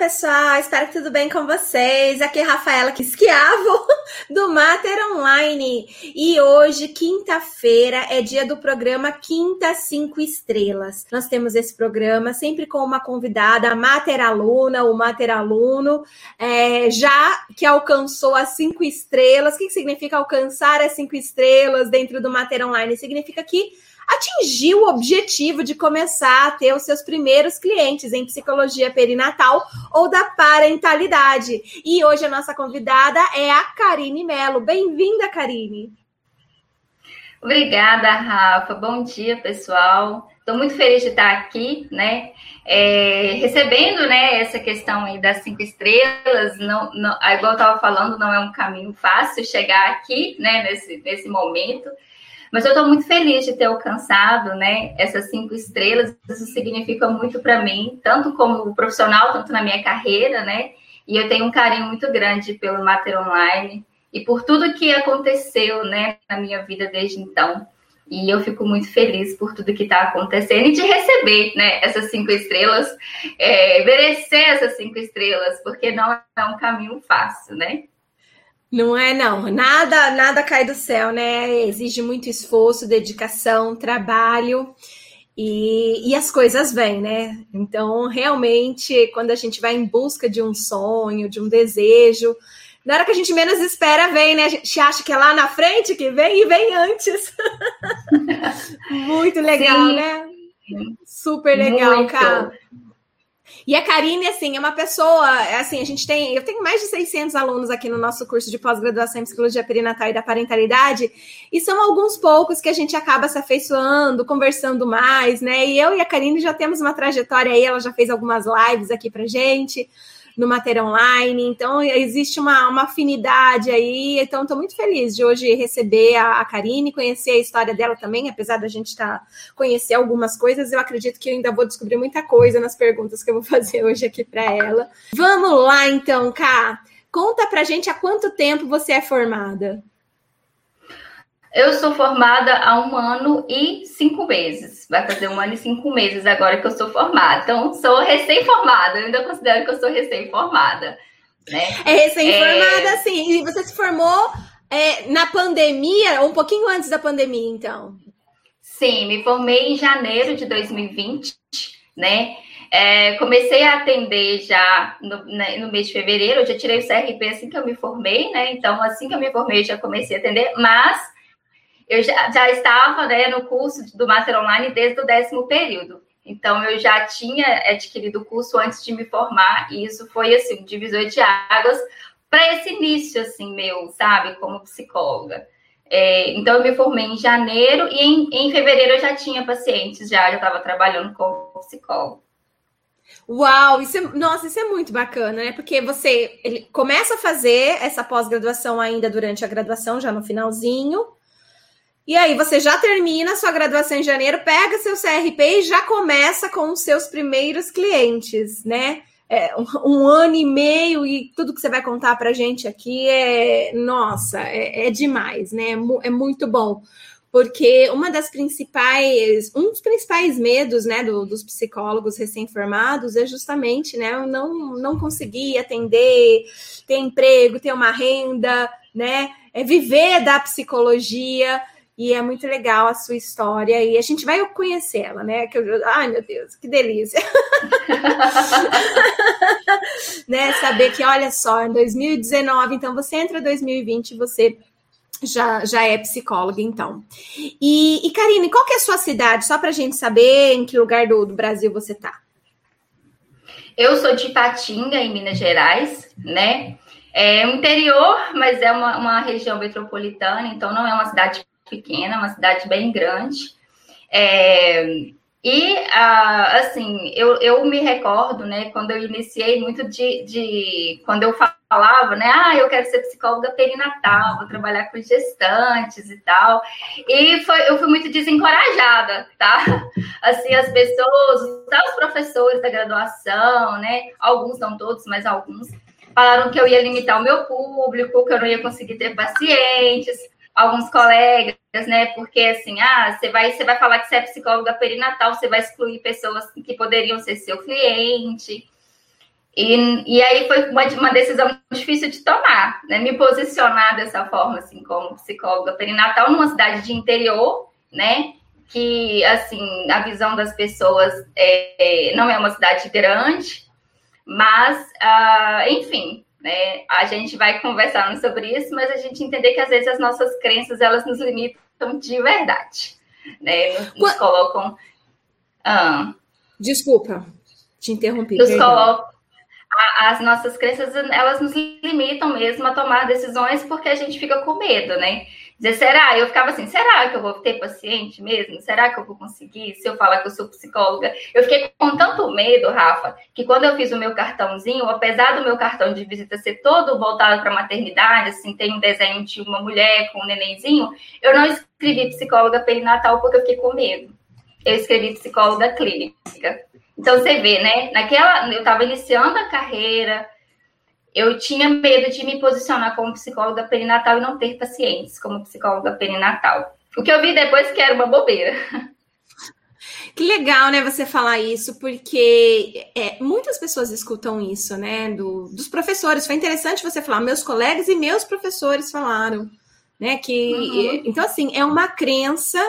pessoal, espero que tudo bem com vocês. Aqui é Rafaela Esquiavo do Mater Online. E hoje, quinta-feira, é dia do programa Quinta Cinco Estrelas. Nós temos esse programa sempre com uma convidada, a Mater Aluna, o Mater Aluno, é, já que alcançou as cinco estrelas. O que significa alcançar as cinco estrelas dentro do Mater Online? Significa que atingiu o objetivo de começar a ter os seus primeiros clientes em psicologia perinatal ou da parentalidade. E hoje a nossa convidada é a Karine Melo. Bem-vinda, Karine. Obrigada, Rafa. Bom dia, pessoal. Estou muito feliz de estar aqui, né? É, recebendo, né, essa questão aí das cinco estrelas. Não, não, igual eu estava falando, não é um caminho fácil chegar aqui, né, nesse, nesse momento. Mas eu estou muito feliz de ter alcançado, né, essas cinco estrelas. Isso significa muito para mim, tanto como profissional, tanto na minha carreira, né? E eu tenho um carinho muito grande pelo Mater Online e por tudo que aconteceu, né, na minha vida desde então. E eu fico muito feliz por tudo que está acontecendo e de receber né, essas cinco estrelas, é, merecer essas cinco estrelas, porque não é um caminho fácil, né? Não é, não. Nada, nada cai do céu, né? Exige muito esforço, dedicação, trabalho. E, e, as coisas vêm, né? Então, realmente, quando a gente vai em busca de um sonho, de um desejo, na hora que a gente menos espera, vem, né? A gente acha que é lá na frente que vem e vem antes. Muito legal, Sim. né? Super legal, Muito. cara. E a Karine, assim, é uma pessoa, assim, a gente tem, eu tenho mais de 600 alunos aqui no nosso curso de pós-graduação em Psicologia Perinatal e da Parentalidade, e são alguns poucos que a gente acaba se afeiçoando, conversando mais, né? E eu e a Karine já temos uma trajetória aí, ela já fez algumas lives aqui pra gente, no Matéria Online. Então, existe uma, uma afinidade aí. Então, estou muito feliz de hoje receber a, a Karine, conhecer a história dela também, apesar da gente tá, conhecer algumas coisas. Eu acredito que eu ainda vou descobrir muita coisa nas perguntas que eu vou fazer hoje aqui para ela. Vamos lá, então, Ká. Conta pra gente há quanto tempo você é formada. Eu sou formada há um ano e cinco meses. Vai fazer um ano e cinco meses agora que eu sou formada. Então, sou recém-formada. Eu ainda considero que eu sou recém-formada. Né? É recém-formada, é... sim. E você se formou é, na pandemia, um pouquinho antes da pandemia, então? Sim, me formei em janeiro de 2020, né? É, comecei a atender já no, né, no, mês de fevereiro, eu já tirei o CRP assim que eu me formei, né? Então, assim que eu me formei, já comecei a atender, mas eu já, já estava né, no curso do Master Online desde o décimo período. Então, eu já tinha adquirido o curso antes de me formar, e isso foi, assim, um divisor de águas para esse início, assim, meu, sabe, como psicóloga. É, então, eu me formei em janeiro, e em, em fevereiro eu já tinha pacientes, já, estava trabalhando como psicólogo. Uau, isso é, nossa, isso é muito bacana, né? Porque você começa a fazer essa pós-graduação ainda durante a graduação, já no finalzinho, e aí você já termina sua graduação em janeiro, pega seu CRP e já começa com os seus primeiros clientes, né? É, um, ano e meio e tudo que você vai contar para gente aqui é, nossa, é, é demais, né? É, é muito bom porque uma das principais, um dos principais medos, né, do, dos psicólogos recém-formados é justamente, né, não, não conseguir atender, ter emprego, ter uma renda, né, é viver da psicologia e é muito legal a sua história e a gente vai conhecer ela, né? Que eu, ai meu Deus, que delícia, né? Saber que olha só, em 2019, então você entra em 2020, você já, já é psicóloga, então. E, e Karine, qual que é a sua cidade? Só para a gente saber em que lugar do, do Brasil você está. Eu sou de Ipatinga, em Minas Gerais, né? É um interior, mas é uma, uma região metropolitana, então não é uma cidade pequena, uma cidade bem grande. É, e, assim, eu, eu me recordo, né, quando eu iniciei muito de, de, Quando eu falava, né, ah, eu quero ser psicóloga perinatal, vou trabalhar com gestantes e tal. E foi, eu fui muito desencorajada, tá? Assim, as pessoas, os professores da graduação, né, alguns, não todos, mas alguns, falaram que eu ia limitar o meu público, que eu não ia conseguir ter pacientes alguns colegas, né? Porque assim, ah, você vai, você vai falar que você é psicóloga perinatal, você vai excluir pessoas que poderiam ser seu cliente. E, e aí foi uma, uma decisão difícil de tomar, né? Me posicionar dessa forma, assim, como psicóloga perinatal numa cidade de interior, né? Que, assim, a visão das pessoas é, não é uma cidade grande, mas, uh, enfim, né? A gente vai conversando sobre isso, mas a gente entender que às vezes as nossas crenças elas nos limitam de verdade, né? Nos, nos colocam. Ah, Desculpa, te interrompi. Nos colocam as nossas crenças elas nos limitam mesmo a tomar decisões porque a gente fica com medo, né? Dizer, será? Eu ficava assim, será que eu vou ter paciente mesmo? Será que eu vou conseguir? Se eu falar que eu sou psicóloga. Eu fiquei com tanto medo, Rafa, que quando eu fiz o meu cartãozinho, apesar do meu cartão de visita ser todo voltado para maternidade, assim, tem um desenho de uma mulher com um nenenzinho, eu não escrevi psicóloga perinatal porque eu fiquei com medo. Eu escrevi psicóloga clínica. Então você vê, né? Naquela, eu estava iniciando a carreira, eu tinha medo de me posicionar como psicóloga perinatal e não ter pacientes como psicóloga perinatal. O que eu vi depois que era uma bobeira. Que legal, né, você falar isso, porque é, muitas pessoas escutam isso, né, do, dos professores. Foi interessante você falar, meus colegas e meus professores falaram, né, que... Uhum. Então, assim, é uma crença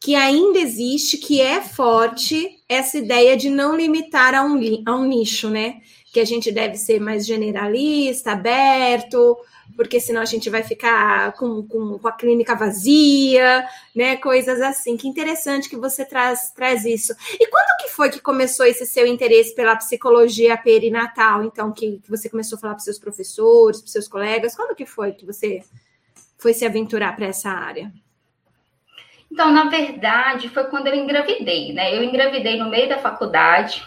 que ainda existe, que é forte, essa ideia de não limitar a um, a um nicho, né? Que a gente deve ser mais generalista, aberto, porque senão a gente vai ficar com, com, com, a clínica vazia, né? Coisas assim. Que interessante que você traz, traz isso. E quando que foi que começou esse seu interesse pela psicologia perinatal? Então, que, que você começou a falar para seus professores, para seus colegas? Quando que foi que você foi se aventurar para essa área? Então, na verdade, foi quando eu engravidei, né? Eu engravidei no meio da faculdade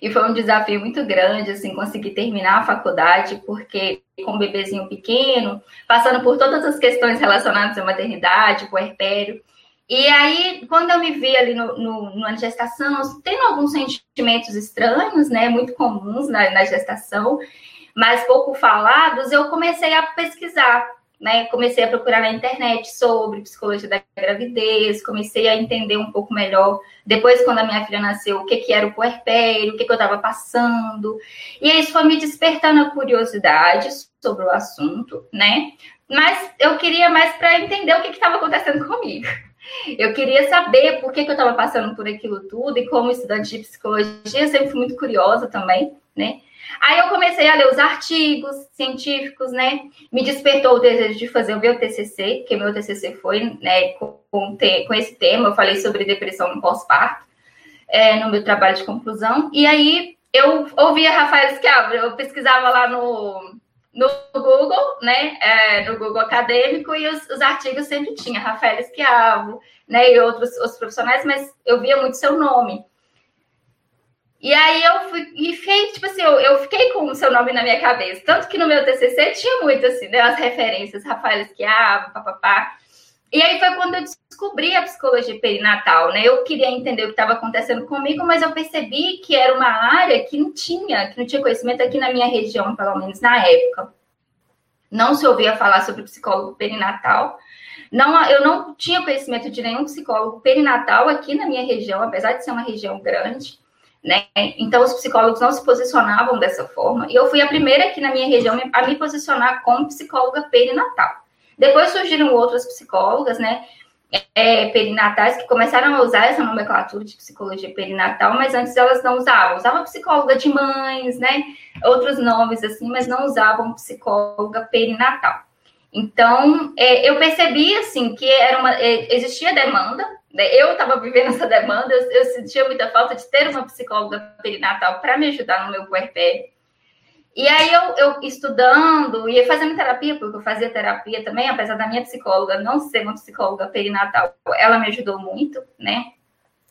e foi um desafio muito grande, assim, conseguir terminar a faculdade, porque com um bebezinho pequeno, passando por todas as questões relacionadas à maternidade, puerpério. E aí, quando eu me vi ali no, no, na gestação, tendo alguns sentimentos estranhos, né, muito comuns na, na gestação, mas pouco falados, eu comecei a pesquisar né, comecei a procurar na internet sobre psicologia da gravidez, comecei a entender um pouco melhor, depois quando a minha filha nasceu, o que, que era o puerpério, o que, que eu estava passando, e isso foi me despertando a curiosidade sobre o assunto, né, mas eu queria mais para entender o que estava acontecendo comigo. Eu queria saber por que, que eu estava passando por aquilo tudo, e como estudante de psicologia, eu sempre fui muito curiosa também, né, Aí eu comecei a ler os artigos científicos, né? Me despertou o desejo de fazer o meu TCC, que meu TCC foi né, com, com esse tema. Eu falei sobre depressão no pós-parto, é, no meu trabalho de conclusão. E aí eu ouvia Rafael Schiavo, eu pesquisava lá no, no Google, né? É, no Google acadêmico, e os, os artigos sempre tinha Rafael Schiavo, né? E outros os profissionais, mas eu via muito seu nome. E aí eu fui, e fiquei, tipo assim, eu, eu fiquei com o seu nome na minha cabeça. Tanto que no meu TCC tinha muito, assim, né, as referências, Rafael Esquiava, papapá. E aí foi quando eu descobri a psicologia perinatal, né? Eu queria entender o que estava acontecendo comigo, mas eu percebi que era uma área que não tinha, que não tinha conhecimento aqui na minha região, pelo menos na época. Não se ouvia falar sobre psicólogo perinatal. Não, eu não tinha conhecimento de nenhum psicólogo perinatal aqui na minha região, apesar de ser uma região grande né? Então, os psicólogos não se posicionavam dessa forma. E eu fui a primeira aqui na minha região a me posicionar como psicóloga perinatal. Depois surgiram outras psicólogas, né? É, perinatais que começaram a usar essa nomenclatura de psicologia perinatal, mas antes elas não usavam. Usavam psicóloga de mães, né? Outros nomes assim, mas não usavam psicóloga perinatal. Então, é, eu percebi assim que era uma, é, existia demanda né? Eu estava vivendo essa demanda, eu, eu, sentia muita falta de ter uma psicóloga perinatal para me ajudar no meu puerpério. E aí eu, eu estudando, ia fazendo terapia, porque eu fazia terapia também, apesar da minha psicóloga não ser uma psicóloga perinatal, ela me ajudou muito, né?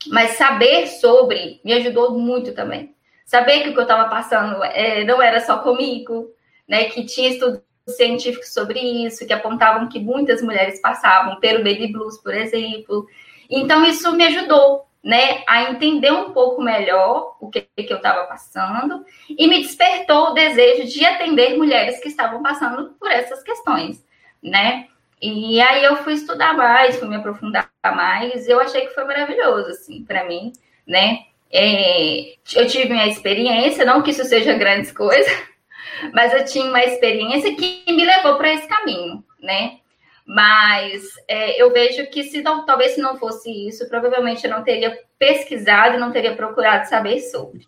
Mas saber sobre me ajudou muito também. Saber que o que eu estava passando é, não era só comigo, né? Que tinha estudos científicos sobre isso, que apontavam que muitas mulheres passavam pelo baby blues, por exemplo, então, isso me ajudou, né, a entender um pouco melhor o que, que eu estava passando e me despertou o desejo de atender mulheres que estavam passando por essas questões, né? E aí eu fui estudar mais, fui me aprofundar mais, eu achei que foi maravilhoso, assim, para mim, né? é, eu tive minha experiência, não que isso seja grandes coisas, mas eu tinha uma experiência que me levou para esse caminho, né? Mas é, eu vejo que se não, talvez se não fosse isso, provavelmente eu não teria pesquisado, não teria procurado saber sobre.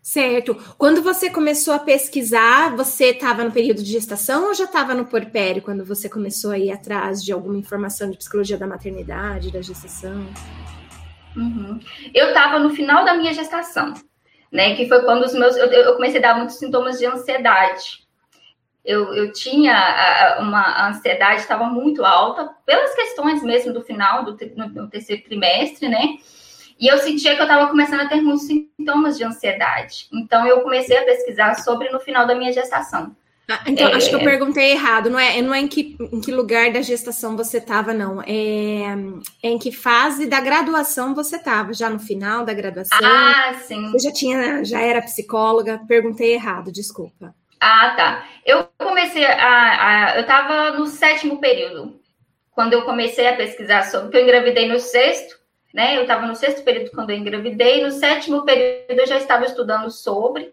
Certo. Quando você começou a pesquisar, você estava no período de gestação ou já estava no porpério quando você começou a ir atrás de alguma informação de psicologia da maternidade, da gestação? Uhum. Eu estava no final da minha gestação, né? Que foi quando os meus eu, eu comecei a dar muitos sintomas de ansiedade. Eu, eu tinha uma ansiedade estava muito alta pelas questões mesmo do final do no, terceiro trimestre, né? E eu sentia que eu estava começando a ter muitos sintomas de ansiedade. Então eu comecei a pesquisar sobre no final da minha gestação. Ah, então, é... acho que eu perguntei errado. Não é, não é em, que, em que lugar da gestação você estava, não. É, é, em que fase da graduação você estava? Já no final da graduação? Ah, sim. Você já tinha, já era psicóloga? Perguntei errado, desculpa. Ah, tá. Eu comecei a. a eu estava no sétimo período. Quando eu comecei a pesquisar sobre. Porque eu engravidei no sexto, né? Eu estava no sexto período quando eu engravidei. No sétimo período eu já estava estudando sobre.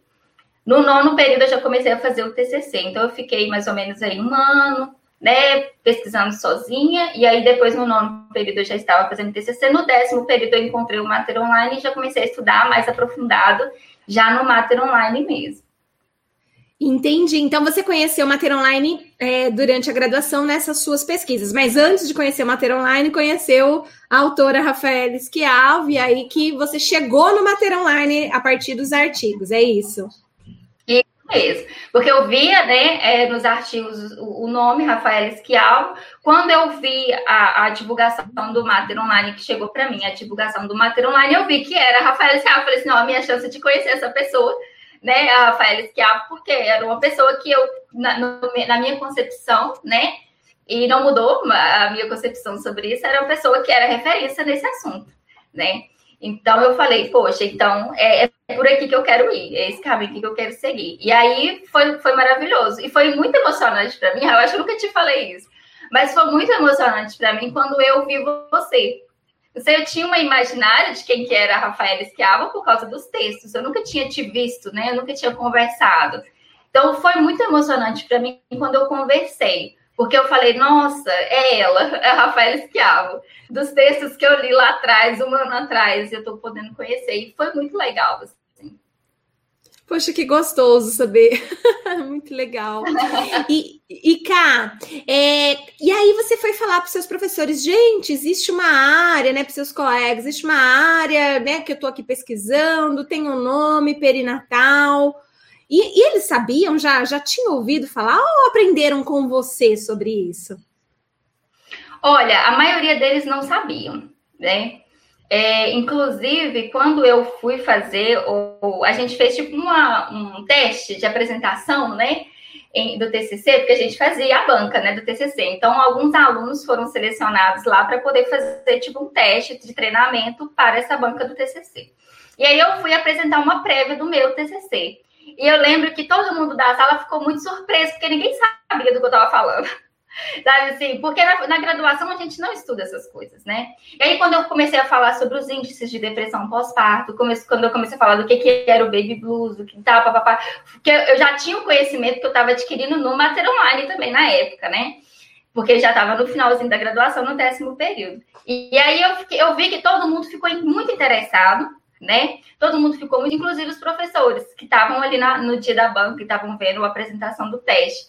No nono período eu já comecei a fazer o TCC, então eu fiquei mais ou menos aí um ano, né, pesquisando sozinha, e aí depois no nono período eu já estava fazendo TCC, no décimo período eu encontrei o Mater Online e já comecei a estudar mais aprofundado, já no Mater Online mesmo. Entendi. Então você conheceu o Mater Online é, durante a graduação nessas suas pesquisas, mas antes de conhecer o Mater Online, conheceu a autora Rafaela Schiavo, e aí que você chegou no Mater Online a partir dos artigos, é isso? mesmo. Porque eu via, né, é, nos artigos o, o nome Rafael Esquial. Quando eu vi a, a divulgação do Mater Online que chegou para mim, a divulgação do Mater Online, eu vi que era Rafael Esquial. Eu falei assim, não, a minha chance de conhecer essa pessoa, né, a Rafael Esquial, porque era uma pessoa que eu, na, no, na minha concepção, né, e não mudou a minha concepção sobre isso, era uma pessoa que era referência nesse assunto, né. Então eu falei, poxa, então é, é, por aqui que eu quero ir, é esse caminho que eu quero seguir. E aí foi, foi maravilhoso. E foi muito emocionante para mim. Eu acho que nunca te falei isso. Mas foi muito emocionante para mim quando eu vi você. Você eu tinha uma imaginária de quem que era a Rafaela Esquiava por causa dos textos. Eu nunca tinha te visto, né? Eu nunca tinha conversado. Então foi muito emocionante para mim quando eu conversei. Porque eu falei, nossa, é ela, é a Rafaela Esquiavo. Dos textos que eu li lá atrás, um ano atrás, eu estou podendo conhecer. E foi muito legal. Assim. Poxa, que gostoso saber. muito legal. E, e Cá, é, e aí você foi falar para seus professores, gente, existe uma área, né, para seus colegas, existe uma área, né, que eu estou aqui pesquisando, tem um nome, perinatal. E, e, eles sabiam, já, já tinham ouvido falar ou aprenderam com você sobre isso? Olha, a maioria deles não sabiam, né? É, inclusive, quando eu fui fazer, o, a gente fez tipo uma, um teste de apresentação, né? Em, do TCC, porque a gente fazia a banca, né, do TCC. Então, alguns alunos foram selecionados lá para poder fazer tipo um teste de treinamento para essa banca do TCC. E aí eu fui apresentar uma prévia do meu TCC. E eu lembro que todo mundo da sala ficou muito surpreso, porque ninguém sabia do que eu estava falando. Sabe assim? Porque na, na, graduação a gente não estuda essas coisas, né? E aí, quando eu comecei a falar sobre os índices de depressão pós-parto, quando eu comecei a falar do que, que era o baby blues, do que tal, papapá, porque eu já tinha o conhecimento que eu estava adquirindo no Mater Online também na época, né? Porque já estava no finalzinho da graduação, no décimo período. E, e aí eu, fiquei, eu vi que todo mundo ficou muito interessado né? Todo mundo ficou muito, inclusive os professores que estavam ali na, no dia da banca, que estavam vendo a apresentação do teste.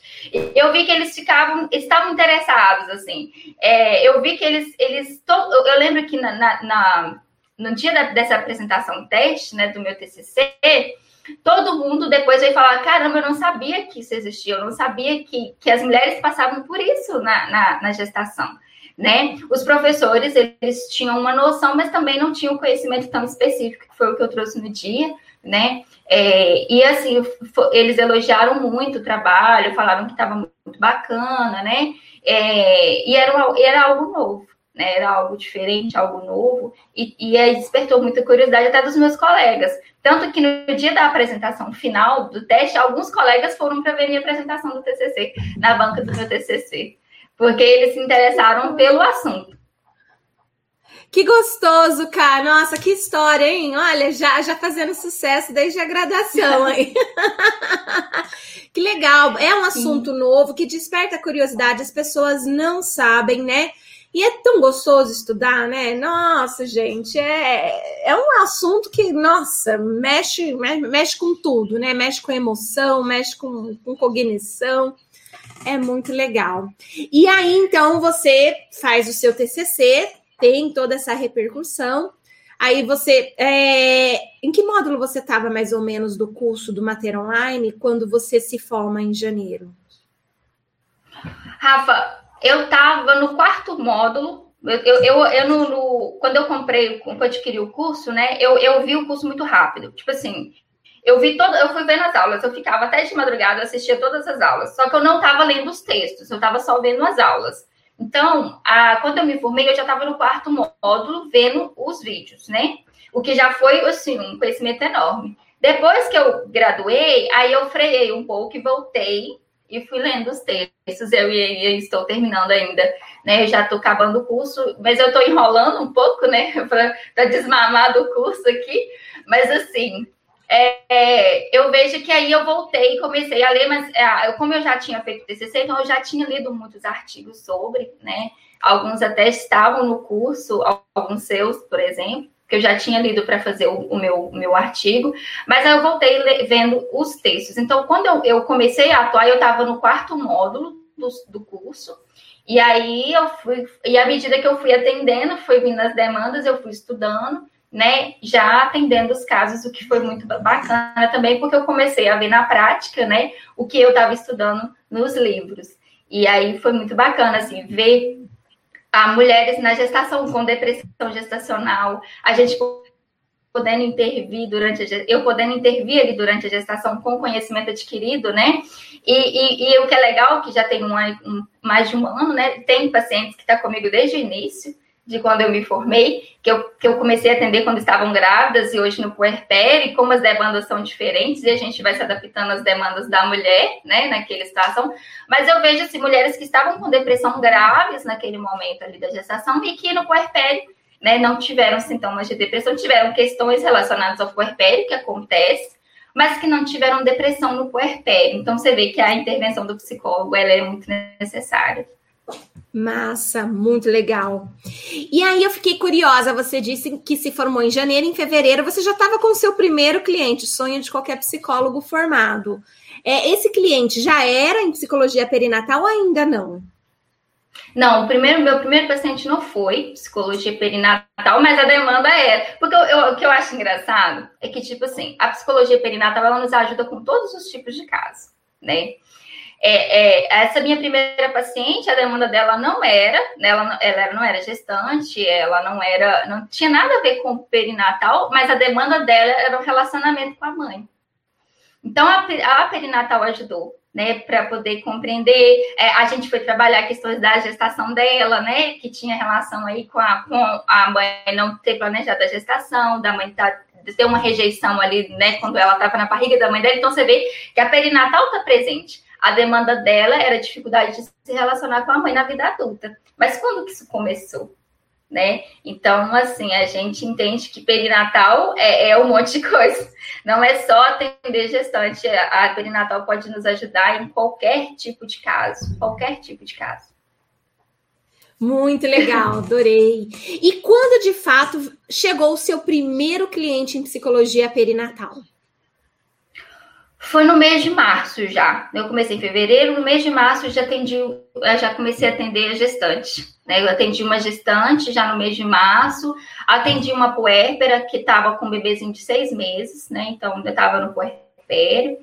Eu vi que eles ficavam, estavam interessados, assim. É, eu vi que eles, eles to, eu, lembro que na, na, na no dia da, dessa apresentação teste, né, do meu TCC, todo mundo depois veio falar: caramba, eu não sabia que isso existia, eu não sabia que, que as mulheres passavam por isso na, na, na gestação né? Os professores, eles tinham uma noção, mas também não tinham conhecimento tão específico, que foi o que eu trouxe no dia, né? É, e assim, eles elogiaram muito o trabalho, falaram que estava muito bacana, né? É, e era, era algo novo, né? Era algo diferente, algo novo, e, e aí despertou muita curiosidade até dos meus colegas. Tanto que no dia da apresentação final do teste, alguns colegas foram para ver minha apresentação do TCC, na banca do meu TCC porque eles se interessaram pelo assunto. Que gostoso, cara. Nossa, que história, hein? Olha, já, já fazendo sucesso desde a graduação aí. que legal. É um assunto Sim. novo que desperta curiosidade. As pessoas não sabem, né? E é tão gostoso estudar, né? Nossa, gente, é, é um assunto que, nossa, mexe, mexe com tudo, né? Mexe com emoção, mexe com, com cognição. É muito legal. E aí, então, você faz o seu TCC, tem toda essa repercussão. Aí você, é... em que módulo você estava mais ou menos do curso do Mater Online quando você se forma em janeiro? Rafa, eu estava no quarto módulo. Eu, eu, eu, eu no, no, quando eu comprei, quando eu adquiri o curso, né? Eu, eu vi o curso muito rápido. Tipo assim, eu vi todo, eu fui vendo as aulas, eu ficava até de madrugada, assistia todas as aulas. Só que eu não estava lendo os textos, eu estava só vendo as aulas. Então, a, quando eu me formei, eu já estava no quarto módulo vendo os vídeos, né? O que já foi, assim, um conhecimento enorme. Depois que eu graduei, aí eu freiei um pouco e voltei e fui lendo os textos. Eu, eu estou terminando ainda, né? Eu já estou acabando o curso, mas eu estou enrolando um pouco, né? Para desmamar do curso aqui. Mas, assim, é, eu vejo que aí eu voltei e comecei a ler, mas é, como eu já tinha feito TCC, então eu já tinha lido muitos artigos sobre, né? Alguns até estavam no curso, alguns seus, por exemplo, que eu já tinha lido para fazer o, o, meu, meu artigo, mas aí eu voltei vendo os textos. Então, quando eu, eu comecei a atuar, eu estava no quarto módulo do, do curso, e aí eu fui, e à medida que eu fui atendendo, foi vindo as demandas, eu fui estudando, né, já atendendo os casos, o que foi muito bacana também, porque eu comecei a ver na prática, né, o que eu estava estudando nos livros. E aí foi muito bacana, assim, ver a mulheres na gestação com depressão gestacional, a gente podendo intervir durante a, eu podendo intervir ali durante a gestação com conhecimento adquirido, né? E, e, e o que é legal, que já tem um, mais de um ano, né? Tem pacientes que estão tá comigo desde o início, de quando eu me formei, que eu, que eu comecei a atender quando estavam grávidas e hoje no puerpério, como as demandas são diferentes e a gente vai se adaptando às demandas da mulher, né, naquela situação. Mas eu vejo assim, mulheres que estavam com depressão graves naquele momento ali da gestação e que no puerpério, né, não tiveram sintomas de depressão, tiveram questões relacionadas ao puerpério, que acontece, mas que não tiveram depressão no puerpério. Então você vê que a intervenção do psicólogo ela é muito necessária. Massa, muito legal. E aí eu fiquei curiosa, você disse que se formou em janeiro, em fevereiro você já estava com o seu primeiro cliente, sonho de qualquer psicólogo formado. É, esse cliente já era em psicologia perinatal ou ainda não? Não, o primeiro, meu primeiro paciente não foi psicologia perinatal, mas a demanda é. Porque eu, eu, o que eu acho engraçado é que, tipo assim, a psicologia perinatal ela nos ajuda com todos os tipos de casos, né? É, é, essa minha primeira paciente, a demanda dela não era, né, ela, ela não era gestante, ela não era, não tinha nada a ver com perinatal, mas a demanda dela era o relacionamento com a mãe. Então a, a perinatal ajudou, né, para poder compreender. É, a gente foi trabalhar questões da gestação dela, né, que tinha relação aí com a, com a mãe não ter planejado a gestação, da mãe tá, ter uma rejeição ali, né, quando ela estava na barriga da mãe dela. Então você vê que a perinatal está presente a demanda dela era a dificuldade de se relacionar com a mãe na vida adulta. Mas quando que isso começou? Né? Então, assim, a gente entende que perinatal é, é um monte de coisa. Não é só atender gestante. A perinatal pode nos ajudar em qualquer tipo de caso. Qualquer tipo de caso. Muito legal, adorei. E quando de fato chegou o seu primeiro cliente em psicologia perinatal? Foi no mês de março já. Eu comecei em fevereiro, no mês de março já atendi, já comecei a atender a gestante. Né? Eu atendi uma gestante já no mês de março, atendi uma puérpera que estava com um bebezinho de seis meses, né? Então eu estava no puerpério.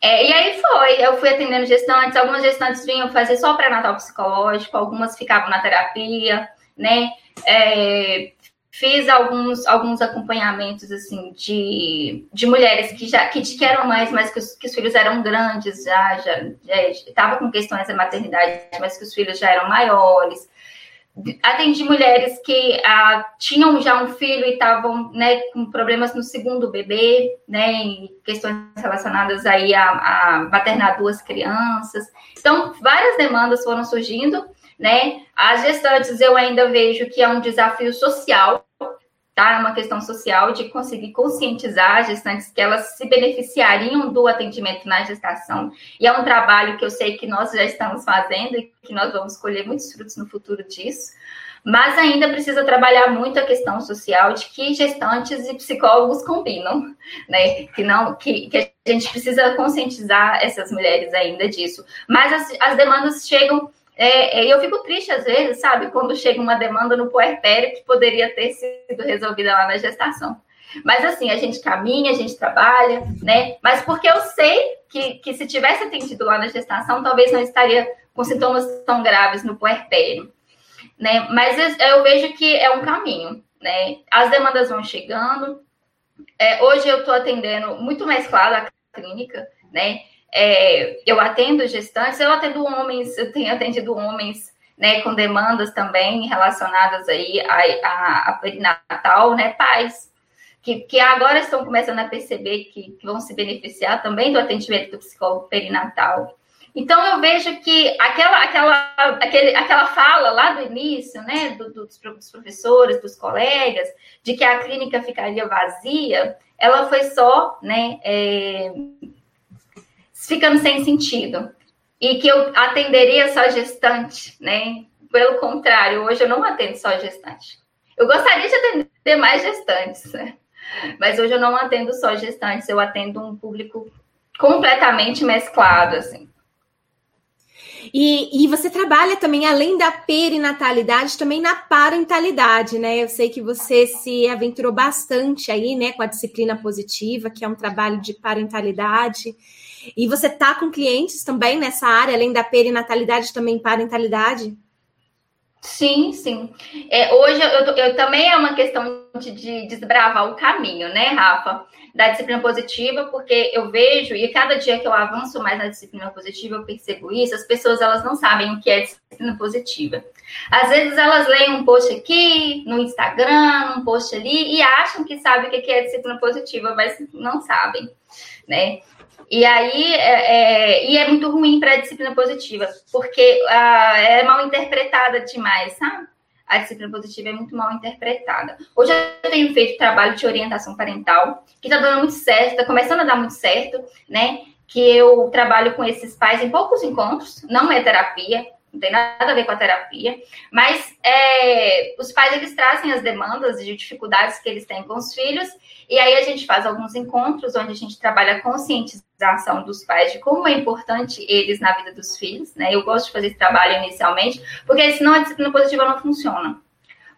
É, e aí foi, eu fui atendendo gestantes, algumas gestantes vinham fazer só pré-natal psicológico, algumas ficavam na terapia, né? É, fiz alguns, alguns acompanhamentos assim de, de mulheres que já que, que eram mães, mas que os, que os filhos eram grandes, já já estava com questões da maternidade, mas que os filhos já eram maiores. Atendi mulheres que ah, tinham já um filho e estavam né, com problemas no segundo bebê, né, em questões relacionadas aí a, a maternar duas crianças. Então, várias demandas foram surgindo né? As gestantes eu ainda vejo que é um desafio social, tá? É uma questão social de conseguir conscientizar as gestantes que elas se beneficiariam do atendimento na gestação. E é um trabalho que eu sei que nós já estamos fazendo e que nós vamos colher muitos frutos no futuro disso. Mas ainda precisa trabalhar muito a questão social de que gestantes e psicólogos combinam, né? Que não, que, que a gente precisa conscientizar essas mulheres ainda disso. Mas as, as demandas chegam é, é, eu fico triste às vezes, sabe, quando chega uma demanda no puerpério que poderia ter sido resolvida lá na gestação. Mas assim, a gente caminha, a gente trabalha, né? Mas porque eu sei que, que se tivesse atendido lá na gestação, talvez não estaria com sintomas tão graves no puerpério né? Mas eu vejo que é um caminho, né? As demandas vão chegando. É, hoje eu estou atendendo muito mesclado a clínica, né? É, eu atendo gestantes, eu atendo homens, eu tenho atendido homens, né, com demandas também relacionadas aí a, a, a perinatal, né, pais, que, que agora estão começando a perceber que, que vão se beneficiar também do atendimento do psicólogo perinatal. Então eu vejo que aquela, aquela, aquele, aquela fala lá do início, né, do, dos, dos professores, dos colegas, de que a clínica ficaria vazia, ela foi só, né, é, ficando sem sentido. E que eu atenderia só gestante, né? Pelo contrário, hoje eu não atendo só gestante. Eu gostaria de atender mais gestantes, né? Mas hoje eu não atendo só gestantes, eu atendo um público completamente mesclado, assim. E, e você trabalha também, além da perinatalidade, também na parentalidade, né? Eu sei que você se aventurou bastante aí, né, com a disciplina positiva, que é um trabalho de parentalidade. E você tá com clientes também nessa área, além da perinatalidade, também parentalidade? Sim, sim. É, hoje eu, eu, também é uma questão de, de desbravar o caminho, né, Rafa? Da disciplina positiva, porque eu vejo, e cada dia que eu avanço mais na disciplina positiva, eu percebo isso, as pessoas elas não sabem o que é disciplina positiva. Às vezes elas leem um post aqui, no Instagram, um post ali, e acham que sabem o que é disciplina positiva, mas não sabem, né? E aí é, é, e é muito ruim para a disciplina positiva, porque ah, é mal interpretada demais, sabe? A disciplina positiva é muito mal interpretada. Hoje eu tenho feito trabalho de orientação parental, que está dando muito certo, está começando a dar muito certo, né? Que eu trabalho com esses pais em poucos encontros, não é terapia, não tem nada a ver com a terapia, mas é, os pais eles trazem as demandas de dificuldades que eles têm com os filhos, e aí a gente faz alguns encontros onde a gente trabalha a conscientização dos pais de como é importante eles na vida dos filhos, né? Eu gosto de fazer esse trabalho inicialmente, porque senão a disciplina positiva não funciona.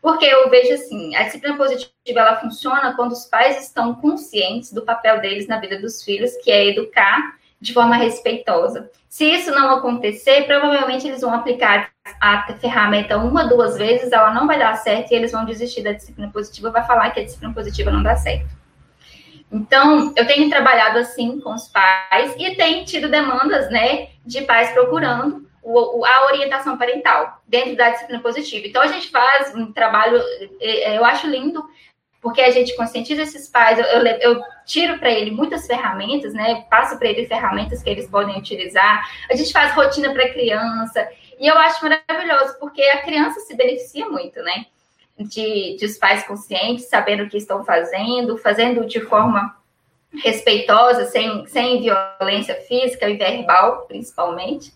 Porque eu vejo assim, a disciplina positiva ela funciona quando os pais estão conscientes do papel deles na vida dos filhos, que é educar de forma respeitosa. Se isso não acontecer, provavelmente eles vão aplicar a ferramenta uma, duas vezes, ela não vai dar certo e eles vão desistir da disciplina positiva, vai falar que a disciplina positiva não dá certo. Então, eu tenho trabalhado assim com os pais e tenho tido demandas, né, de pais procurando o, a orientação parental dentro da disciplina positiva. Então, a gente faz um trabalho, é, é, eu acho lindo, porque a gente conscientiza esses pais, eu, eu, eu tiro para ele muitas ferramentas, né? Passo para ele ferramentas que eles podem utilizar. A gente faz rotina para criança, e eu acho maravilhoso, porque a criança se beneficia muito, né? De, de os pais conscientes, sabendo o que estão fazendo, fazendo de forma respeitosa, sem, sem violência física e verbal, principalmente,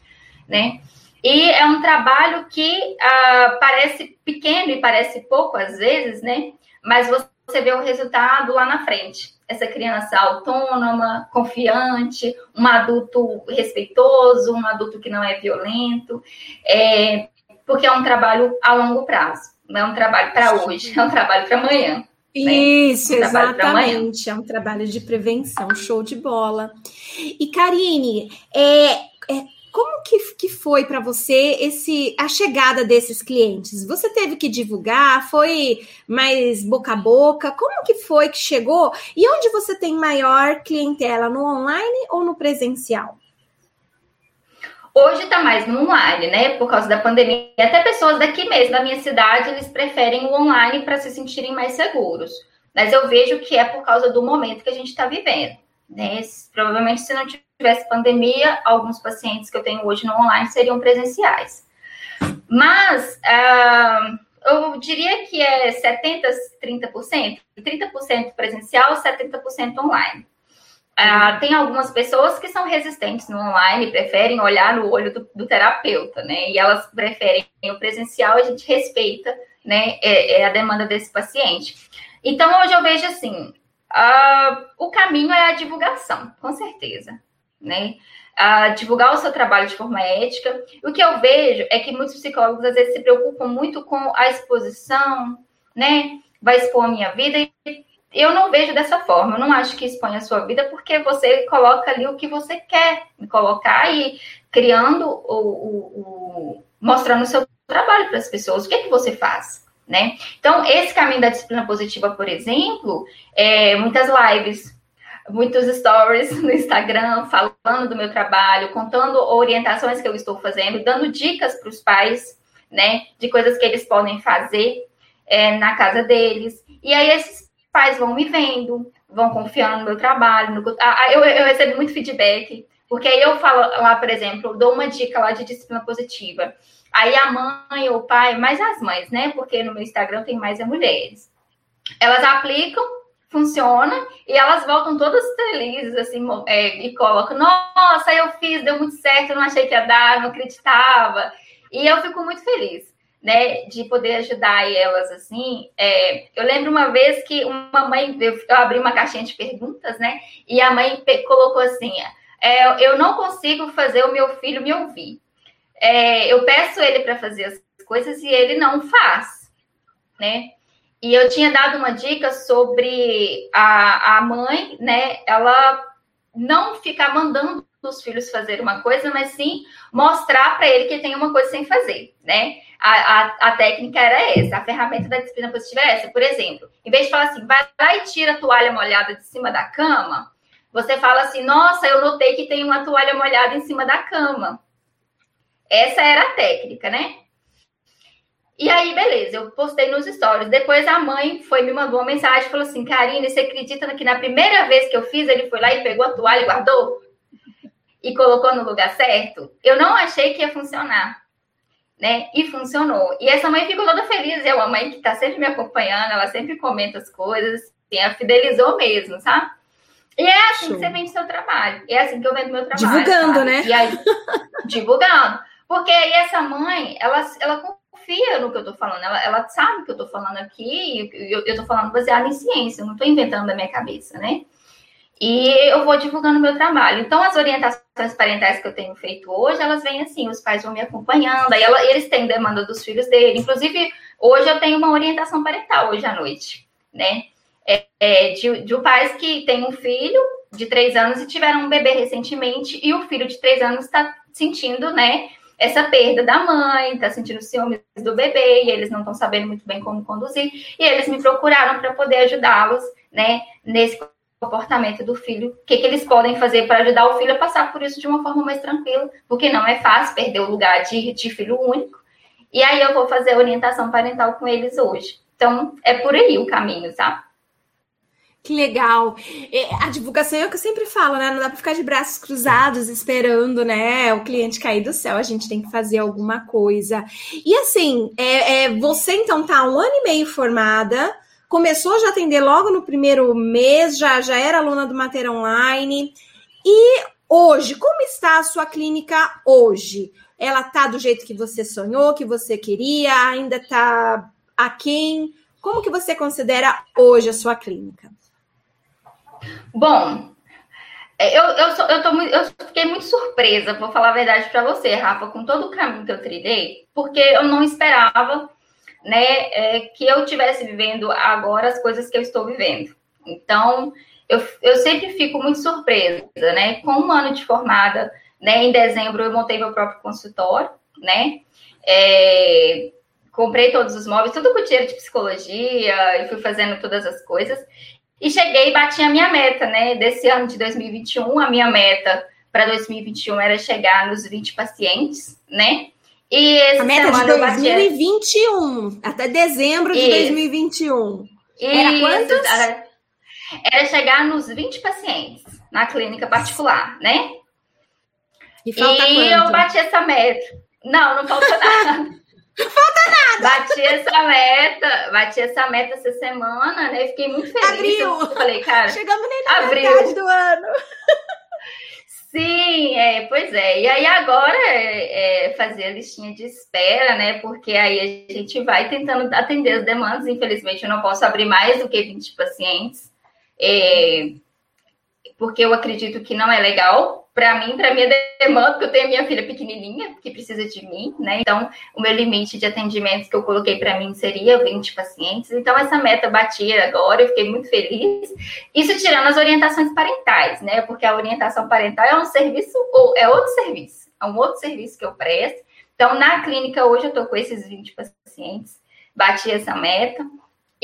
né? E é um trabalho que ah, parece pequeno e parece pouco às vezes, né? Mas você você vê o resultado lá na frente. Essa criança autônoma, confiante, um adulto respeitoso, um adulto que não é violento, é, porque é um trabalho a longo prazo, não é um trabalho para hoje, é um trabalho para amanhã. Né? Isso, né? um exatamente. É um trabalho de prevenção, show de bola. E Karine, é, é como que, que foi para você esse a chegada desses clientes? Você teve que divulgar? Foi mais boca a boca? Como que foi que chegou? E onde você tem maior clientela, no online ou no presencial? Hoje está mais no online, né? Por causa da pandemia. Até pessoas daqui mesmo, da minha cidade, eles preferem o online para se sentirem mais seguros. Mas eu vejo que é por causa do momento que a gente está vivendo. Né? Provavelmente, se não tivesse pandemia, alguns pacientes que eu tenho hoje no online seriam presenciais. Mas uh, eu diria que é 70%, 30%, 30% presencial, 70% online. Uh, tem algumas pessoas que são resistentes no online, preferem olhar no olho do, do, terapeuta, né? E elas preferem o presencial, a gente respeita, né? É, é a demanda desse paciente. Então, hoje eu vejo assim: uh, o caminho é a divulgação, com certeza, né? Uh, divulgar o seu trabalho de forma ética. O que eu vejo é que muitos psicólogos às vezes se preocupam muito com a exposição, né? Vai expor a minha vida e eu não vejo dessa forma. Eu não acho que expõe a sua vida porque você coloca ali o que você quer colocar e criando o, o, o mostrando o seu trabalho para as pessoas. O que é que você faz? Né? Então, esse caminho da disciplina positiva, por exemplo, é muitas lives, muitos stories no Instagram falando do meu trabalho, contando orientações que eu estou fazendo, dando dicas para os pais, né, de coisas que eles podem fazer é, na casa deles. E aí esses pais vão me vendo, vão confiando no meu trabalho. No... Eu, eu recebo muito feedback, porque aí eu falo lá, por exemplo, dou uma dica lá de disciplina positiva. Aí a mãe ou o pai, mais as mães, né? Porque no meu Instagram tem mais as mulheres. Elas aplicam, funciona, e elas voltam todas felizes, assim, é, e colocam, nossa, eu fiz, deu muito certo, não achei que ia dar, não acreditava. E eu fico muito feliz né, de poder ajudar elas assim. É, eu lembro uma vez que uma mãe, eu, eu, abri uma caixinha de perguntas, né, e a mãe colocou assim: é, eu não consigo fazer o meu filho me ouvir. É, eu peço ele para fazer as coisas e ele não faz, né? E eu tinha dado uma dica sobre a, a mãe, né? Ela não ficar mandando os filhos fazer uma coisa, mas sim mostrar para ele que tem uma coisa sem fazer, né? A, a, a, técnica era essa, a ferramenta da disciplina positiva é essa. Por exemplo, em vez de falar assim, vai lá e tira a toalha molhada de cima da cama, você fala assim, nossa, eu notei que tem uma toalha molhada em cima da cama. Essa era a técnica, né? E aí, beleza, eu postei nos stories. Depois a mãe foi me mandou uma mensagem, falou assim, Karine, você acredita que na primeira vez que eu fiz, ele foi lá e pegou a toalha e guardou? E colocou no lugar certo? Eu não achei que ia funcionar né? E funcionou. E essa mãe ficou toda feliz. É uma mãe que está sempre me acompanhando, ela sempre comenta as coisas, assim, a fidelizou mesmo, sabe? E é assim Show. que você vende seu trabalho. É assim que eu vendo meu trabalho. Divulgando, sabe? né? E aí, divulgando. Porque aí essa mãe, ela, ela confia no que eu tô falando, ela, ela sabe que eu tô falando aqui, eu, eu tô falando baseado em ciência, eu não tô inventando da minha cabeça, né? E eu vou divulgando o meu trabalho. Então, as orientações parentais que eu tenho feito hoje, elas vêm assim, os pais vão me acompanhando, aí ela, eles têm demanda dos filhos dele. Inclusive, hoje eu tenho uma orientação parental, hoje à noite, né? É, é, de, de pais que têm um filho de três anos e tiveram um bebê recentemente, e o filho de três anos está sentindo, né, essa perda da mãe, está sentindo ciúmes do bebê, e eles não estão sabendo muito bem como conduzir, e eles me procuraram para poder ajudá-los, né, nesse comportamento do filho, o que, que eles podem fazer para ajudar o filho a passar por isso de uma forma mais tranquila, porque não é fácil perder o lugar de, de filho único. E aí eu vou fazer orientação parental com eles hoje. Então, é por aí o caminho, sabe? Que legal. A divulgação é o que eu sempre falo, né? Não dá para ficar de braços cruzados esperando, né? O cliente cair do céu. A gente tem que fazer alguma coisa. E assim, é, é você então tá um ano e meio formada, começou já a atender logo no primeiro mês, já, já era aluna do Mater Online. E hoje, como está a sua clínica hoje? Ela está do jeito que você sonhou, que você queria? Ainda está aquém? Como que você considera hoje a sua clínica? Bom, é, eu, eu, sou, eu, tô eu fiquei muito surpresa, vou falar a verdade para você, Rafa, com todo o caminho que eu trilhei, porque eu não esperava né, é, que eu estivesse vivendo agora as coisas que eu estou vivendo. Então, eu, eu sempre fico muito surpresa, né? Com um ano de formada, né? Em dezembro eu montei meu próprio consultório, né? É, comprei todos os móveis, tudo com dinheiro de psicologia, e fui fazendo todas as coisas. E cheguei e bati a minha meta, né? Desse ano de 2021, a minha meta para 2021 era chegar nos 20 pacientes, né? E a meta de 2021, até dezembro de Isso. 2021. Era Isso. quantos? Era chegar nos 20 pacientes na clínica particular, né? E, falta e eu bati essa meta. Não, não falta nada. Não falta nada. Bati essa meta, bati essa meta essa semana, né? Fiquei muito feliz. Abril. Eu falei, cara. Chegamos nem na abril. metade do ano. Sim, é, pois é. E aí agora é, é, fazer a listinha de espera, né? Porque aí a gente vai tentando atender as demandas. Infelizmente, eu não posso abrir mais do que 20 pacientes. É, porque eu acredito que não é legal para mim, para minha demanda, porque eu tenho minha filha pequenininha que precisa de mim, né? Então, o meu limite de atendimentos que eu coloquei para mim seria 20 pacientes. Então, essa meta batia agora, eu fiquei muito feliz. Isso tirando as orientações parentais, né? Porque a orientação parental é um serviço ou é outro serviço, é um outro serviço que eu presto. Então, na clínica hoje eu estou com esses 20 pacientes, bati essa meta.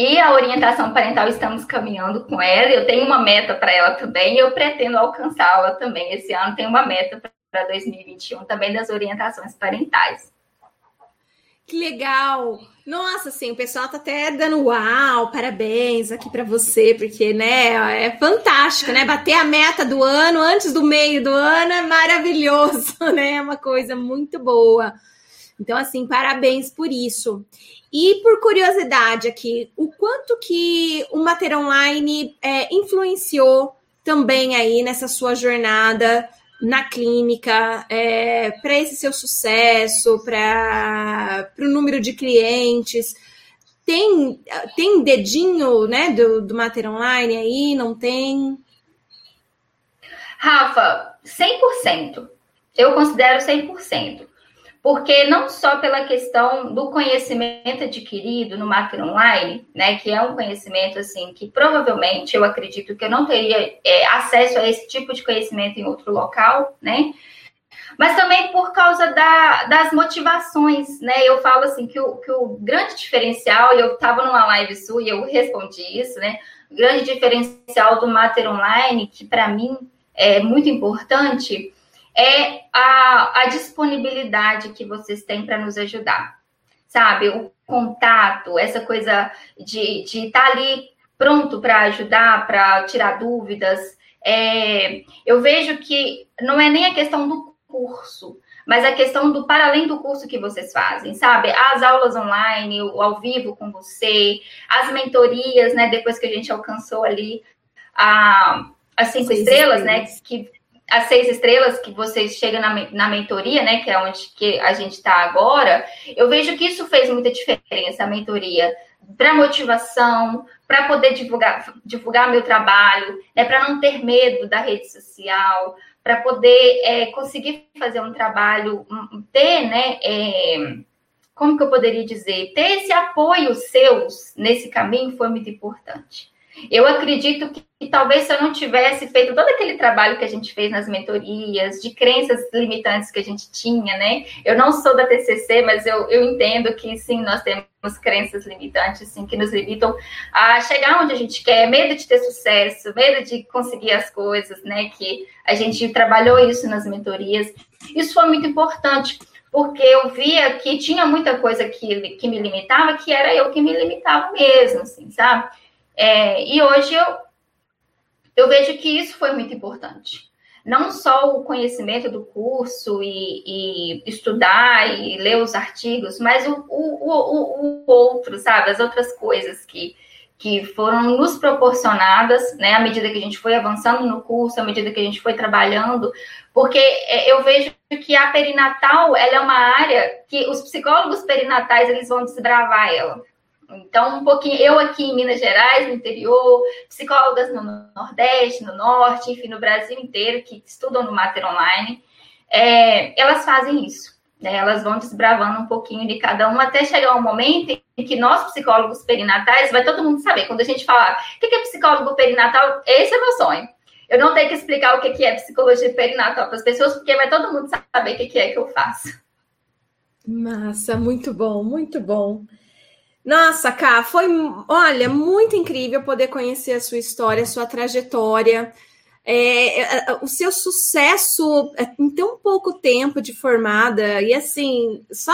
E a orientação parental estamos caminhando com ela. Eu tenho uma meta para ela também eu pretendo alcançá-la também. Esse ano tem uma meta para 2021 também das orientações parentais. Que legal! Nossa, sim, o pessoal tá até dando uau, parabéns aqui para você, porque, né, é fantástico, né? Bater a meta do ano antes do meio do ano é maravilhoso, né? É uma coisa muito boa. Então, assim, parabéns por isso. E por curiosidade aqui, o quanto que o Mater Online é, influenciou também aí nessa sua jornada na clínica, é, para esse seu sucesso, para o número de clientes? Tem, tem dedinho né, do, do Mater Online aí? Não tem? Rafa, 100%. Eu considero 100% porque não só pela questão do conhecimento adquirido no Master Online, né, que é um conhecimento assim que provavelmente eu acredito que eu não teria é, acesso a esse tipo de conhecimento em outro local, né, mas também por causa da, das motivações, né, eu falo assim que o, que o grande diferencial, e eu estava numa live sua e eu respondi isso, né, o grande diferencial do Master Online, que para mim é muito importante, é a, a disponibilidade que vocês têm para nos ajudar. Sabe, o contato, essa coisa de estar tá ali pronto para ajudar, para tirar dúvidas. É, eu vejo que não é nem a questão do curso, mas a questão do para além do curso que vocês fazem, sabe? As aulas online, o ao vivo com você, as mentorias, né? Depois que a gente alcançou ali a, as cinco estrelas, né? Que as seis estrelas que vocês chegam na, na mentoria, né, que é onde que a gente está agora, eu vejo que isso fez muita diferença, a mentoria, para motivação, para poder divulgar, divulgar meu trabalho, né, para não ter medo da rede social, para poder é, conseguir fazer um trabalho, ter, né, é, como que eu poderia dizer, ter esse apoio seus nesse caminho foi muito importante. Eu acredito que, que, talvez se eu não tivesse feito todo aquele trabalho que a gente fez nas mentorias, de crenças limitantes que a gente tinha, né? Eu não sou da TCC, mas eu, eu entendo que sim, nós temos crenças limitantes, sim, que nos limitam a chegar onde a gente quer, medo de ter sucesso, medo de conseguir as coisas, né? Que a gente trabalhou isso nas mentorias. Isso foi muito importante, porque eu via que tinha muita coisa que, que me limitava, que era eu que me limitava mesmo, assim, sabe? É, e hoje eu, eu vejo que isso foi muito importante. Não só o conhecimento do curso e, e estudar e ler os artigos, mas o, o, o, o, outro, sabe? As outras coisas que, que foram nos proporcionadas, né, à medida que a gente foi avançando no curso, à medida que a gente foi trabalhando, porque é, eu vejo que a perinatal, ela é uma área que os psicólogos perinatais, eles vão desbravar ela. Então, um pouquinho, eu aqui em Minas Gerais, no interior, psicólogas no Nordeste, no Norte, enfim, no Brasil inteiro, que estudam no Mater Online, é, elas fazem isso. Né? Elas vão desbravando um pouquinho de cada um até chegar um momento em que nós, psicólogos perinatais, vai todo mundo saber. Quando a gente falar o que é psicólogo perinatal, esse é meu sonho. Eu não tenho que explicar o que é psicologia perinatal para as pessoas, porque vai todo mundo saber o que é que eu faço. Massa, muito bom, muito bom. Nossa, Cá, foi, olha, muito incrível poder conhecer a sua história, a sua trajetória, é, é, é o seu sucesso em tão pouco tempo de formada, e assim, só,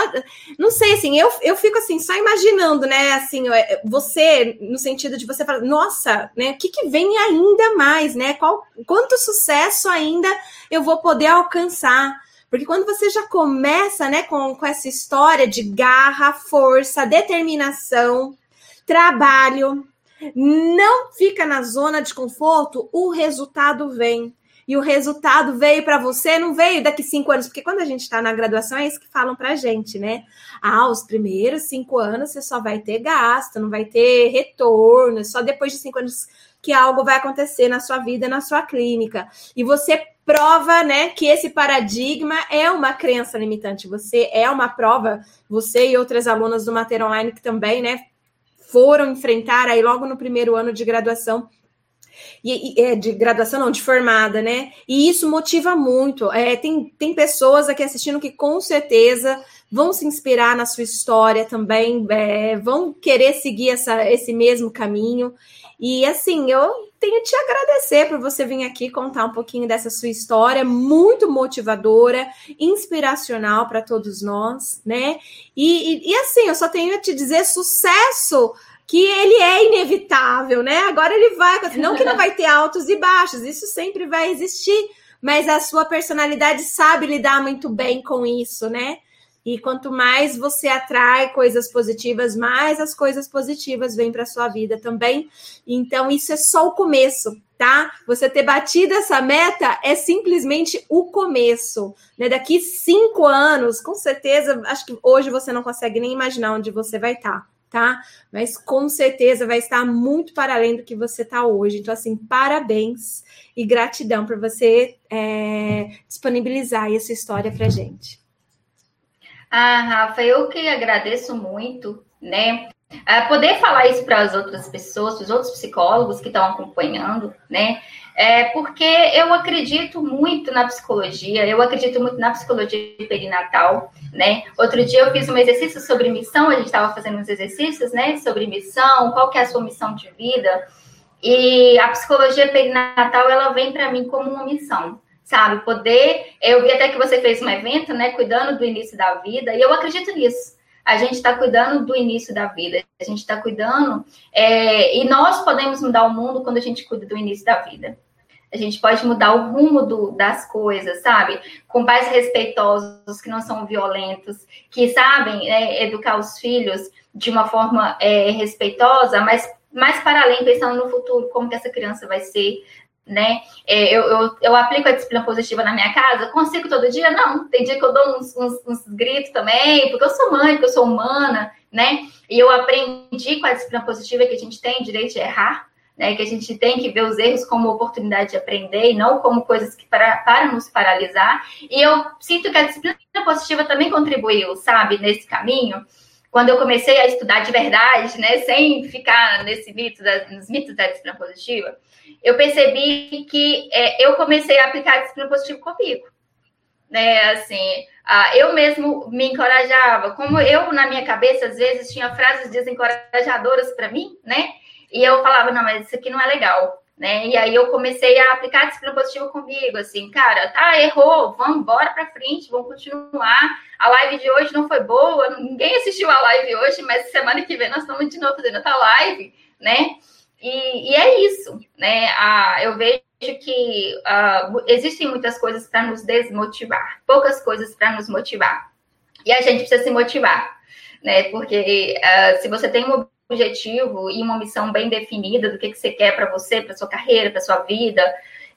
não sei, assim, eu, eu fico assim, só imaginando, né, assim, você, no sentido de você falar, nossa, né, o que, que vem ainda mais, né, qual, quanto sucesso ainda eu vou poder alcançar, Porque quando você já começa, né, com, com essa história de garra, força, determinação, trabalho, não fica na zona de conforto, o resultado vem. E o resultado veio para você, não veio daqui cinco anos, porque quando a gente está na graduação é isso que falam para gente, né? Ah, os primeiros cinco anos você só vai ter gasto, não vai ter retorno, só depois de cinco anos que algo vai acontecer na sua vida, na sua clínica. E você prova, né, que esse paradigma é uma crença limitante. Você é uma prova, você e outras alunas do Mater Online que também, né, foram enfrentar aí logo no primeiro ano de graduação e, é, de graduação não, de formada, né? E isso motiva muito. É, tem, tem pessoas aqui assistindo que com certeza vão se inspirar na sua história também, é, vão querer seguir essa, esse mesmo caminho. E assim, eu tenho te agradecer por você vir aqui contar um pouquinho dessa sua história, muito motivadora, inspiracional para todos nós, né? E, e, e, assim, eu só tenho a te dizer sucesso que ele é inevitável, né? Agora ele vai, não que não vai ter altos e baixos, isso sempre vai existir, mas a sua personalidade sabe lidar muito bem com isso, né? E quanto mais você atrai coisas positivas, mais as coisas positivas vêm para sua vida também. Então, isso é só o começo, tá? Você ter batido essa meta é simplesmente o começo. Né? Daqui cinco anos, com certeza, acho que hoje você não consegue nem imaginar onde você vai estar. Tá tá? Mas com certeza vai estar muito para além do que você está hoje. Então, assim, parabéns e gratidão por você é, disponibilizar essa história para gente. Ah, Rafa, eu que agradeço muito, né? Uh, poder falar isso para as outras pessoas, para os outros psicólogos que estão acompanhando, né? É porque eu acredito muito na psicologia, eu acredito muito na psicologia perinatal, né? Outro dia eu fiz um exercício sobre missão, a gente estava fazendo uns exercícios, né? Sobre missão, qual que é a sua missão de vida? E a psicologia perinatal, ela vem para mim como uma missão, sabe? Poder, eu vi até que você fez um evento, né? Cuidando do início da vida, e eu acredito nisso a gente está cuidando do início da vida, a gente está cuidando, é, e nós podemos mudar o mundo quando a gente cuida do início da vida. A gente pode mudar o rumo do, das coisas, sabe? Com pais respeitosos, que não são violentos, que sabem é, educar os filhos de uma forma é, respeitosa, mas mais para além, pensando no futuro, como que essa criança vai ser, né? É, eu, eu, eu, aplico a disciplina positiva na minha casa, consigo todo dia? Não, tem dia que eu dou uns, uns, uns, gritos também, porque eu sou mãe, porque eu sou humana, né? E eu aprendi com a disciplina positiva que a gente tem direito de errar, né? Que a gente tem que ver os erros como oportunidade de aprender e não como coisas que para, para nos paralisar. E eu sinto que a disciplina positiva também contribuiu, sabe, nesse caminho quando eu comecei a estudar de verdade, né, sem ficar nesse mito da, nos mitos da disciplina positiva, eu percebi que é, eu comecei a aplicar a disciplina positiva comigo. Né, assim, eu mesmo me encorajava, como eu, na minha cabeça, às vezes tinha frases desencorajadoras para mim, né? E eu falava, não, mas isso aqui não é legal né? E aí eu comecei a aplicar disciplina positiva comigo, assim, cara, tá, errou, vamos embora para frente, vamos continuar. A live de hoje não foi boa, ninguém assistiu a live hoje, mas semana que vem nós estamos de novo fazendo outra live, né? E, e é isso, né? Ah, eu vejo que ah, existem muitas coisas para nos desmotivar, poucas coisas para nos motivar. E a gente precisa se motivar, né? Porque ah, se você tem uma objetivo e uma missão bem definida do que, que você quer para você, para sua carreira, para sua vida,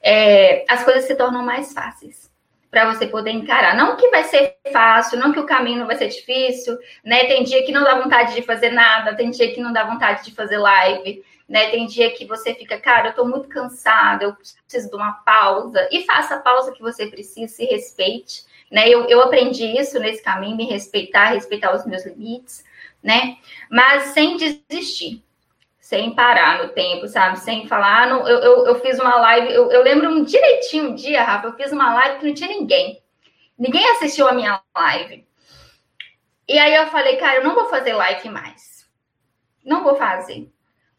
é, as coisas se tornam mais fáceis para você poder encarar. Não que vai ser fácil, não que o caminho não vai ser difícil, né? Tem dia que não dá vontade de fazer nada, tem dia que não dá vontade de fazer live, né? Tem dia que você fica, cara, eu tô muito cansada, eu preciso de uma pausa. E faça a pausa que você precisa, se respeite, né? Eu, eu aprendi isso nesse caminho, me respeitar, respeitar os meus limites né? Mas sem desistir, sem parar no tempo, sabe? Sem falar, ah, não, eu, eu, eu, fiz uma live, eu, eu lembro um direitinho um dia, Rafa, eu fiz uma live que não tinha ninguém. Ninguém assistiu a minha live. E aí eu falei, cara, eu não vou fazer live mais. Não vou fazer.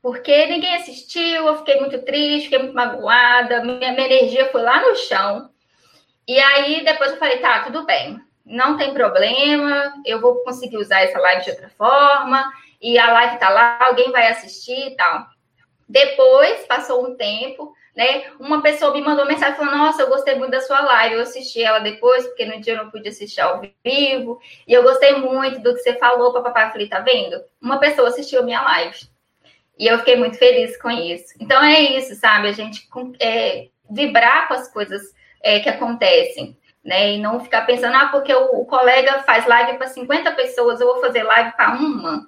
Porque ninguém assistiu, eu fiquei muito triste, fiquei muito magoada, minha, minha energia foi lá no chão. E aí depois eu falei, tá, tudo bem não tem problema, eu vou conseguir usar essa live de outra forma, e a live tá lá, alguém vai assistir e tal. Depois, passou um tempo, né? Uma pessoa me mandou mensagem falando: Nossa, eu gostei muito da sua live. Eu assisti ela depois, porque no dia eu não pude assistir ao vivo. E eu gostei muito do que você falou, papapá. Eu falei: Tá vendo? Uma pessoa assistiu a minha live. E eu fiquei muito feliz com isso. Então é isso, sabe? A gente é, vibrar com as coisas é, que acontecem. Né? E não ficar pensando, ah, porque o, o colega faz live para 50 pessoas, eu vou fazer live para uma.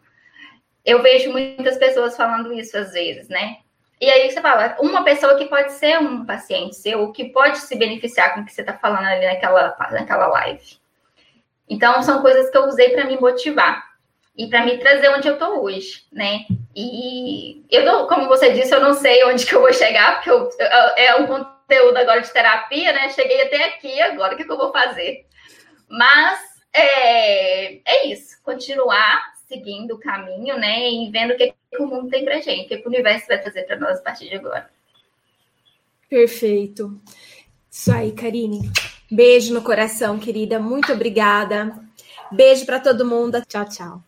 Eu vejo muitas pessoas falando isso às vezes, né? E aí você fala, uma pessoa que pode ser um paciente seu, que pode se beneficiar com o que você está falando ali naquela, naquela live. Então, são coisas que eu usei para me motivar e para me trazer onde eu estou hoje, né? E eu, como você disse, eu não sei onde que eu vou chegar, porque eu, é um conteúdo agora de terapia, né? Cheguei até aqui, agora o que, que eu vou fazer? Mas é, é isso, continuar seguindo o caminho, né? E vendo o que, que o mundo tem pra gente, o que, que o universo vai fazer para nós a partir de agora. Perfeito. Isso aí, Karine. Beijo no coração, querida. Muito obrigada. Beijo para todo mundo. Tchau, tchau.